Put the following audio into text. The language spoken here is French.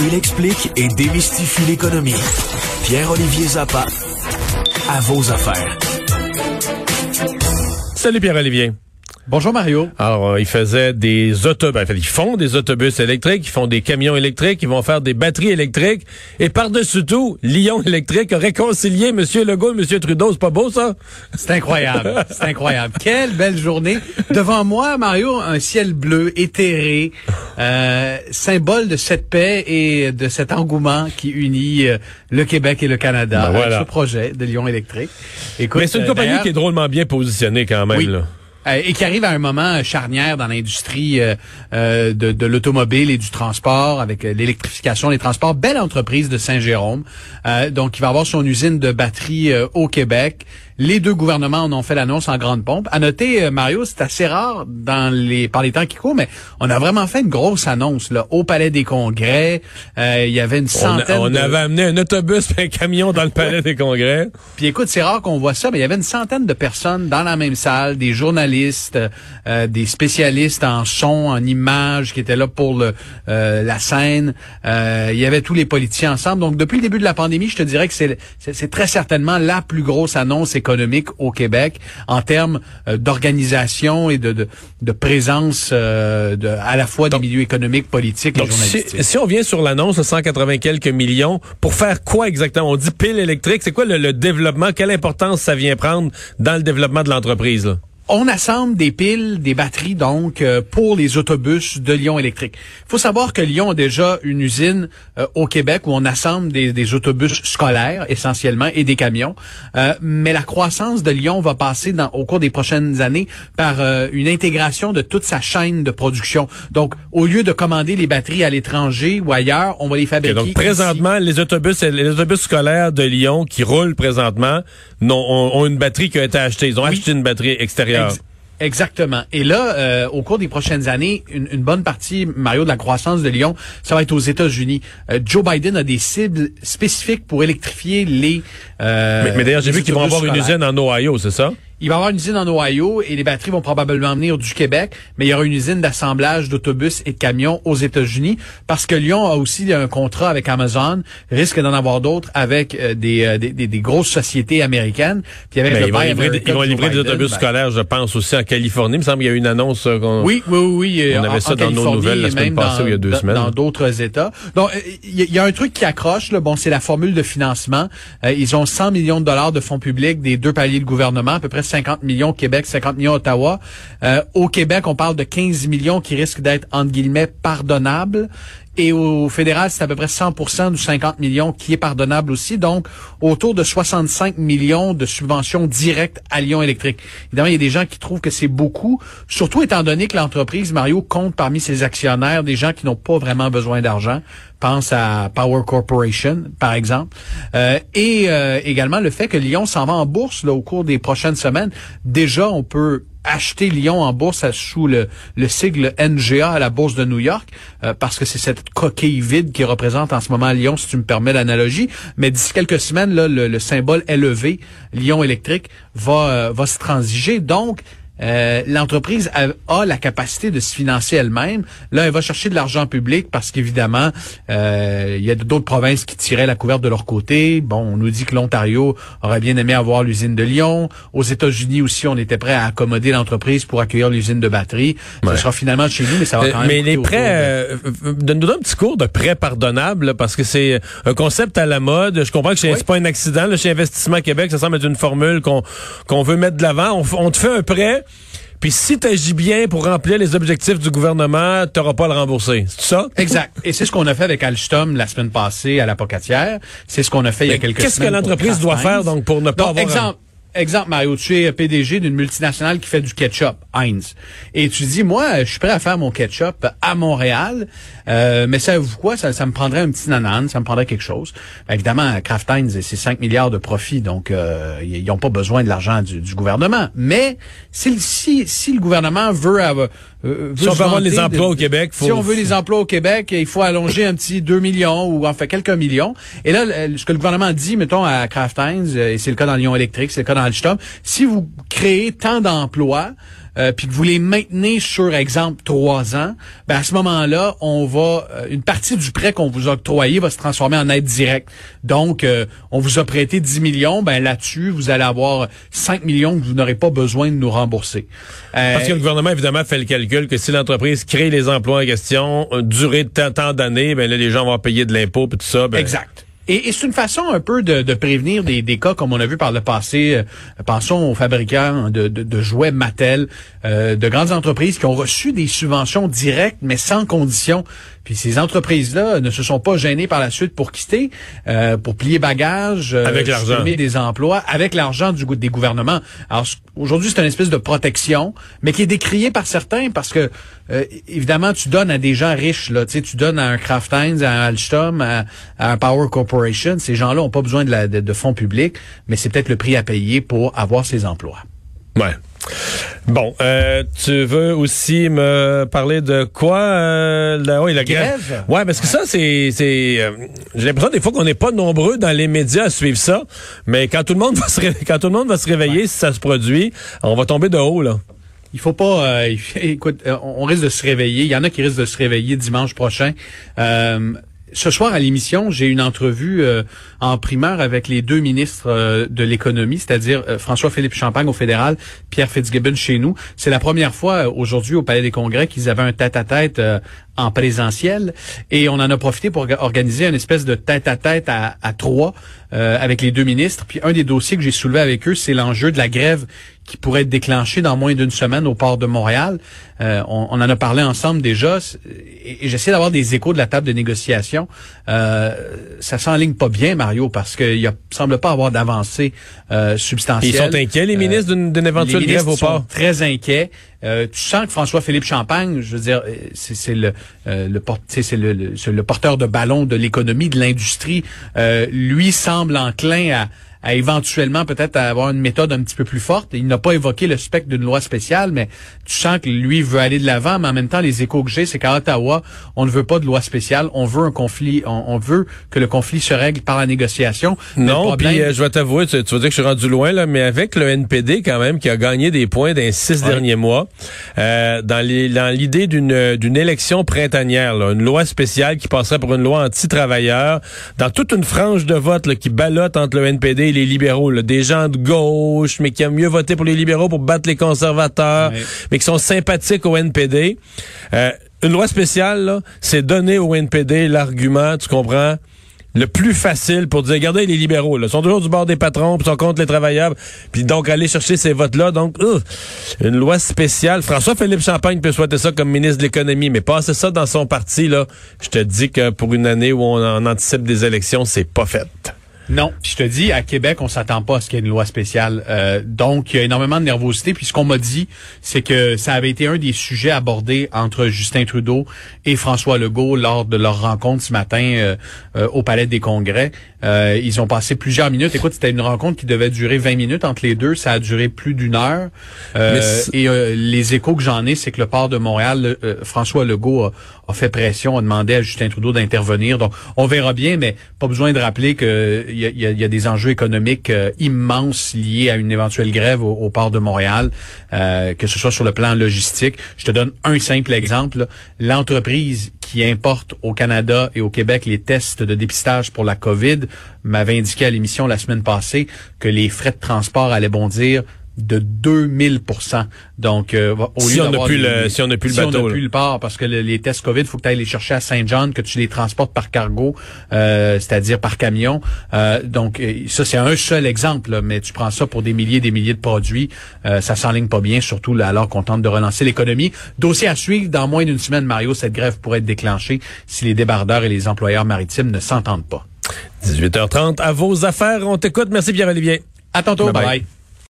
Il explique et démystifie l'économie. Pierre-Olivier Zappa, à vos affaires. Salut Pierre-Olivier. Bonjour Mario. Alors, euh, ils faisaient des autobus, ils font des autobus électriques, ils font des camions électriques, ils vont faire des batteries électriques. Et par-dessus tout, Lyon électrique a réconcilié M. Legault et M. Trudeau. C'est pas beau, ça? C'est incroyable. C'est incroyable. Quelle belle journée. Devant moi, Mario, un ciel bleu, éthéré, euh, symbole de cette paix et de cet engouement qui unit euh, le Québec et le Canada Ben voilà. avec ce projet de Lyon électrique. Écoute, Mais c'est une euh, compagnie qui est drôlement bien positionnée quand même. Oui. Là. Euh, et qui arrive à un moment charnière dans l'industrie euh, euh, de, l'automobile et du transport avec l'électrification des transports. Belle entreprise de Saint-Jérôme. Donc, il va avoir son usine de batterie au Québec. Les deux gouvernements en ont fait l'annonce en grande pompe. À noter, euh, Mario, c'est assez rare dans les par les temps qui courent, mais on a vraiment fait une grosse annonce là, au Palais des Congrès. Euh, il y avait une On, centaine on de... avait amené un autobus et un camion dans le palais des congrès. Puis écoute, c'est rare qu'on voit ça, mais il y avait une centaine de personnes dans la même salle, des journalistes, euh, des spécialistes en son, en images qui étaient là pour le, euh, la scène. Euh, il y avait tous les politiciens ensemble. Donc depuis le début de la pandémie, je te dirais que c'est très certainement la plus grosse annonce économique au Québec en termes euh, d'organisation et de, de, de présence euh, de, à la fois des milieux économiques, politiques et Donc, si, on vient sur l'annonce de 180 quelques millions, pour faire quoi exactement? On dit pile électrique. C'est quoi le, le développement? Quelle importance ça vient prendre dans le développement de l'entreprise? On assemble des piles, des batteries donc euh, pour les autobus de Lyon électrique. Il faut savoir que Lyon a déjà une usine euh, au Québec où on assemble des, des autobus scolaires essentiellement et des camions. Euh, mais la croissance de Lyon va passer dans, au cours des prochaines années par euh, une intégration de toute sa chaîne de production. Donc, au lieu de commander les batteries à l'étranger ou ailleurs, on va les fabriquer. donc ici. présentement, les autobus, les autobus scolaires de Lyon qui roulent présentement ont, ont une batterie qui a été achetée. Ils ont Oui. acheté une batterie extérieure. Ex- Exactement. Et là, euh, au cours des prochaines années, une, une bonne partie, Mario, de la croissance de Lyon, ça va être aux États-Unis. Euh, Joe Biden a des cibles spécifiques pour électrifier les. euh, mais mais d'ailleurs, j'ai vu qu'ils vont avoir une usine en Ohio, c'est ça? Il va y avoir une usine en Ohio et les batteries vont probablement venir du Québec, mais il y aura une usine d'assemblage d'autobus et de camions aux États-Unis parce que Lyon a aussi un contrat avec Amazon, risque d'en avoir d'autres avec euh, des, euh, des, des- des grosses sociétés américaines. Puis avec Mais ils vont livrer, America ils vont livrer des autobus ben, scolaires, je pense, aussi en Californie. Il me semble qu'il y a eu une annonce euh, qu'on... Oui, oui, oui. On avait en- ça en dans nos nouvelles la semaine passée dans- ou il y a deux dans- semaines. Dans d'autres États. Donc, il y, a- il y a un truc qui accroche. Là, bon, c'est la formule de financement. Euh, ils ont 100 millions de dollars de fonds publics des deux paliers de gouvernement, à peu près 50 millions Québec, 50 millions Ottawa. Euh, au Québec, on parle de 15 millions qui risquent d'être, entre guillemets, pardonnables. Et au fédéral, c'est à peu près 100% du 50 millions qui est pardonnable aussi. Donc, autour de 65 millions de subventions directes à Lyon Électrique. Évidemment, il y a des gens qui trouvent que c'est beaucoup, surtout étant donné que l'entreprise, Mario, compte parmi ses actionnaires des gens qui n'ont pas vraiment besoin d'argent. Pense à Power Corporation, par exemple. Euh, et euh, également le fait que Lyon s'en va en bourse au cours des prochaines semaines. Déjà, on peut acheter Lyon en bourse sous le, le sigle NGA à la bourse de New York, euh, parce que c'est cette coquille vide qui représente en ce moment Lyon, si tu me permets l'analogie. Mais d'ici quelques semaines, le symbole élevé, Lyon électrique, va, euh, va se transiger. Donc, euh, l'entreprise a, a la capacité de se financer elle-même. Là, elle va chercher de l'argent public parce qu'évidemment, euh, il y a d'autres provinces qui tiraient la couverte de leur côté. Bon, on nous dit que l'Ontario aurait bien aimé avoir l'usine de Lyon. Aux États-Unis aussi, on était prêt à accommoder l'entreprise pour accueillir l'usine de batterie. Ouais. Ce sera finalement chez nous, mais ça va Euh, quand même. mais les prêts, de- euh, euh, donne-nous un petit cours de prêts pardonnables, là, parce que c'est un concept à la mode. Je comprends que c'est Oui. pas un accident. Là, chez Investissement Québec, ça semble être une formule qu'on qu'on veut mettre de l'avant. On, on te fait un prêt, puis si tu agis bien pour remplir les objectifs du gouvernement, tu n'auras pas à le rembourser. C'est ça? Exact. Et c'est ce qu'on a fait avec Alstom la semaine passée à l'apocatière. C'est ce qu'on a fait il y a quelques qu'est-ce que semaines. l'entreprise doit faire, donc, pour ne pas Donc, avoir un- Exemple, Mario, tu es PDG d'une multinationale qui fait du ketchup, Heinz. Et tu dis, moi, je suis prêt à faire mon ketchup à Montréal, euh, mais savez-vous quoi? Ça, ça me prendrait un petit nanan, ça me prendrait quelque chose. Ben, évidemment, Kraft Heinz, c'est 5 milliards de profits, donc euh, ils n'ont pas besoin de l'argent du, du gouvernement. Mais si, si, si le gouvernement veut... avoir- euh, Si on veut avoir les emplois de- au Québec, faut- Si on veut les emplois au Québec, il faut allonger un petit 2 millions ou en fait quelques millions. Et là, ce que le gouvernement dit, mettons, à Kraft Heinz, euh, et c'est le cas dans Lyon Électrique, c'est le cas dans Si vous créez tant d'emplois, euh, puis que vous les maintenez sur exemple trois ans, ben à ce moment-là, on va euh, une partie du prêt qu'on vous a octroyé va se transformer en aide directe. Donc, euh, on vous a prêté 10 millions, ben là-dessus, vous allez avoir 5 millions que vous n'aurez pas besoin de nous rembourser. Parce que le gouvernement, évidemment, fait le calcul que si l'entreprise crée les emplois en question, durée de tant, d'années, ben là, les gens vont payer de l'impôt et tout ça. Ben, exact. Et, c'est une façon un peu de, prévenir des, cas comme on a vu par le passé. Euh, pensons aux fabricants de, jouets Mattel, euh, de grandes entreprises qui ont reçu des subventions directes mais sans condition. Puis ces entreprises-là ne se sont pas gênées par la suite pour quitter, euh, pour plier bagages, avec l'argent, des emplois, avec l'argent du des gouvernements. Alors aujourd'hui, c'est une espèce de protection, mais qui est décriée par certains parce que évidemment, tu donnes à des gens riches là, tu sais, tu donnes à un Kraft Heinz, à un Alstom, à, à un Power Corporation ces gens-là n'ont pas besoin de, fonds publics, mais c'est peut-être le prix à payer pour avoir ces emplois. Ouais. Bon, euh, tu veux aussi me parler de quoi euh, la, oui, la grève? Ouais, parce que ça c'est c'est euh, j'ai l'impression des fois qu'on n'est pas nombreux dans les médias à suivre ça, mais quand tout le monde va se quand tout le monde va se réveiller si ça se produit, on va tomber de haut là. Il faut pas. écoute, on risque de se réveiller. Il y en a qui risquent de se réveiller dimanche prochain. Ce soir à l'émission, j'ai une entrevue euh, en primeur avec les deux ministres euh, de l'économie, c'est-à-dire euh, François-Philippe Champagne au fédéral, Pierre Fitzgibbon chez nous. C'est la première fois aujourd'hui au Palais des Congrès qu'ils avaient un tête-à-tête en présentiel et on en a profité pour organiser une espèce de tête-à-tête à, à, trois avec les deux ministres. Puis un des dossiers que j'ai soulevé avec eux, c'est l'enjeu de la grève qui pourrait être déclenché dans moins d'une semaine au port de Montréal. Euh, on, en a parlé ensemble déjà et, j'essaie d'avoir des échos de la table de négociation. Euh, ça s'enligne pas bien, Mario, parce qu'il semble pas avoir d'avancée euh, substantielle. Ils sont inquiets, les ministres, d'une éventuelle grève au port? très inquiets. tu sens que François-Philippe Champagne, je veux dire, c'est le, le, c'est le, le, porteur de ballon de l'économie, de l'industrie, lui semble enclin à à éventuellement peut-être avoir une méthode un petit peu plus forte. Il n'a pas évoqué le spectre d'une loi spéciale, mais tu sens que lui veut aller de l'avant, mais en même temps, les échos que j'ai, c'est qu'à Ottawa, on ne veut pas de loi spéciale, on veut un conflit, on, veut que le conflit se règle par la négociation. Non, puis euh, je vais t'avouer, tu, vas dire que je suis rendu loin, là, mais avec le NPD quand même, qui a gagné des points dans les six derniers mois, euh, dans l'idée d'une d'une élection printanière, une loi spéciale qui passerait pour une loi anti-travailleur, dans toute une frange de vote qui ballotte entre le NPD les libéraux, des gens de gauche, mais qui aiment mieux voter pour les libéraux pour battre les conservateurs, mais qui sont sympathiques au NPD. Euh, une loi spéciale, c'est donner au NPD l'argument, tu comprends, le plus facile pour dire, regardez, les libéraux, là, sont toujours du bord des patrons, puis sont contre les travailleurs, puis donc aller chercher ces votes-là. Donc, une loi spéciale. François-Philippe Champagne peut souhaiter ça comme ministre de l'économie, mais passer ça dans son parti, là, je te dis que pour une année où on, on anticipe des élections, c'est pas fait. Non, je te dis, à Québec, on s'attend pas à ce qu'il y ait une loi spéciale. Euh, donc, il y a énormément de nervosité. Puis ce qu'on m'a dit, c'est que ça avait été un des sujets abordés entre Justin Trudeau et François Legault lors de leur rencontre ce matin euh, euh, au Palais des Congrès. ils ont passé plusieurs minutes. Écoute, c'était une rencontre qui devait durer 20 minutes entre les deux. Ça a duré plus d'une heure. et les échos que j'en ai, c'est que le port de Montréal, François Legault a, a, fait pression, a demandé à Justin Trudeau d'intervenir. Donc, on verra bien, mais pas besoin de rappeler que il y a, des enjeux économiques euh, immenses liés à une éventuelle grève au, port de Montréal, euh, que ce soit sur le plan logistique. Je te donne un simple exemple. L'entreprise qui importe au Canada et au Québec les tests de dépistage pour la COVID m'avait indiqué à l'émission la semaine passée que les frais de transport allaient bondir de 2000 Donc, euh, au si, lieu on plus le, si on n'a plus le bateau. Si on n'a plus le port, parce que les tests COVID, faut que tu ailles les chercher à Saint-Jean, que tu les transportes par cargo, euh, c'est-à-dire par camion. Euh, donc, ça, c'est un seul exemple, mais tu prends ça pour des milliers et des milliers de produits. ça s'enligne pas bien, surtout là, alors qu'on tente de relancer l'économie. Dossier à suivre. Dans moins d'une semaine, Mario, cette grève pourrait être déclenchée si les débardeurs et les employeurs maritimes ne s'entendent pas. 18h30, à vos affaires. On t'écoute. Merci Pierre-Olivier. À tantôt. bye. bye.